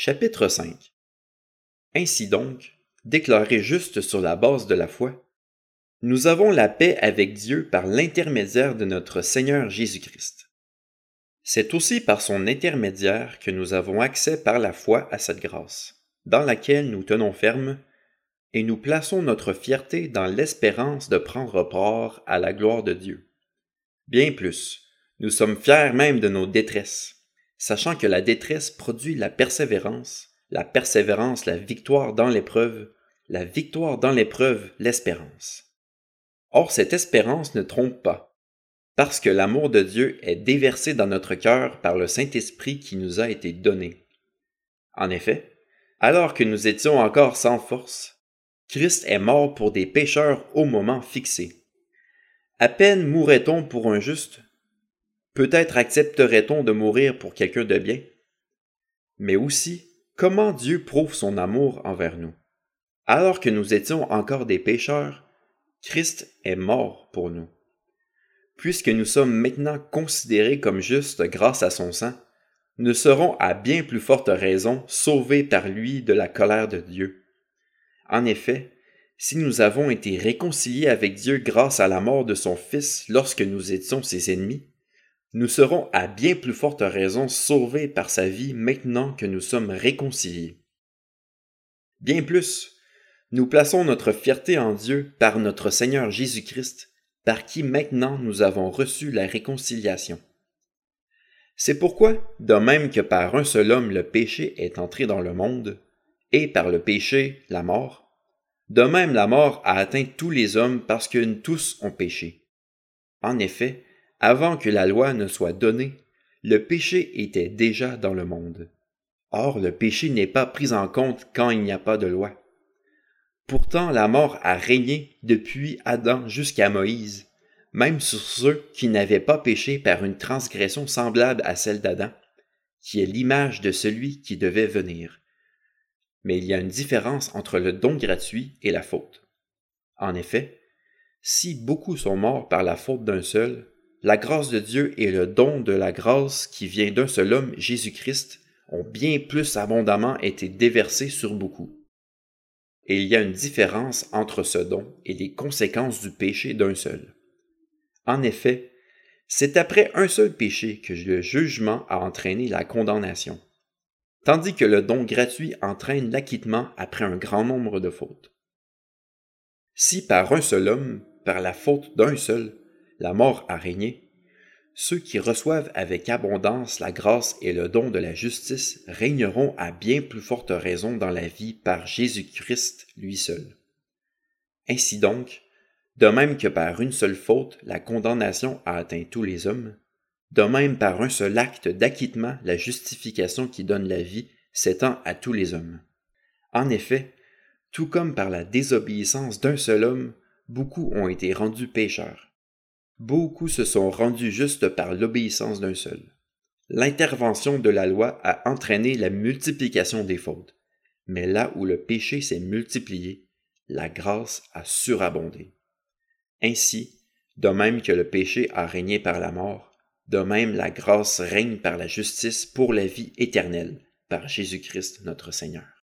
Chapitre 5 Ainsi donc, déclaré juste sur la base de la foi, nous avons la paix avec Dieu par l'intermédiaire de notre Seigneur Jésus-Christ. C'est aussi par son intermédiaire que nous avons accès par la foi à cette grâce, dans laquelle nous tenons ferme, et nous plaçons notre fierté dans l'espérance de prendre part à la gloire de Dieu. Bien plus, nous sommes fiers même de nos détresses, sachant que la détresse produit la persévérance, la persévérance la victoire dans l'épreuve, la victoire dans l'épreuve l'espérance. Or cette espérance ne trompe pas, parce que l'amour de Dieu est déversé dans notre cœur par le Saint-Esprit qui nous a été donné. En effet, alors que nous étions encore sans force, Christ est mort pour des pécheurs au moment fixé. À peine mourrait-on pour un juste, peut-être accepterait-on de mourir pour quelqu'un de bien? Mais aussi, comment Dieu prouve son amour envers nous? Alors que nous étions encore des pécheurs, Christ est mort pour nous. Puisque nous sommes maintenant considérés comme justes grâce à son sang, nous serons à bien plus forte raison sauvés par lui de la colère de Dieu. En effet, si nous avons été réconciliés avec Dieu grâce à la mort de son Fils lorsque nous étions ses ennemis, nous serons à bien plus forte raison sauvés par sa vie maintenant que nous sommes réconciliés. Bien plus, nous plaçons notre fierté en Dieu par notre Seigneur Jésus-Christ, par qui maintenant nous avons reçu la réconciliation. C'est pourquoi, de même que par un seul homme le péché est entré dans le monde, et par le péché la mort, de même la mort a atteint tous les hommes parce que tous ont péché. En effet, avant que la loi ne soit donnée, le péché était déjà dans le monde. Or, le péché n'est pas pris en compte quand il n'y a pas de loi. Pourtant, la mort a régné depuis Adam jusqu'à Moïse, même sur ceux qui n'avaient pas péché par une transgression semblable à celle d'Adam, qui est l'image de celui qui devait venir. Mais il y a une différence entre le don gratuit et la faute. En effet, si beaucoup sont morts par la faute d'un seul, la grâce de Dieu et le don de la grâce qui vient d'un seul homme, Jésus-Christ, ont bien plus abondamment été déversés sur beaucoup. Et il y a une différence entre ce don et les conséquences du péché d'un seul. En effet, c'est après un seul péché que le jugement a entraîné la condamnation, tandis que le don gratuit entraîne l'acquittement après un grand nombre de fautes. Si par un seul homme, par la faute d'un seul, la mort a régné, ceux qui reçoivent avec abondance la grâce et le don de la justice régneront à bien plus forte raison dans la vie par Jésus-Christ lui seul. Ainsi donc, de même que par une seule faute la condamnation a atteint tous les hommes, de même par un seul acte d'acquittement la justification qui donne la vie s'étend à tous les hommes. En effet, tout comme par la désobéissance d'un seul homme, beaucoup ont été rendus pécheurs beaucoup se sont rendus justes par l'obéissance d'un seul. L'intervention de la loi a entraîné la multiplication des fautes, mais là où le péché s'est multiplié, la grâce a surabondé. Ainsi, de même que le péché a régné par la mort, de même la grâce règne par la justice pour la vie éternelle, par Jésus-Christ notre Seigneur.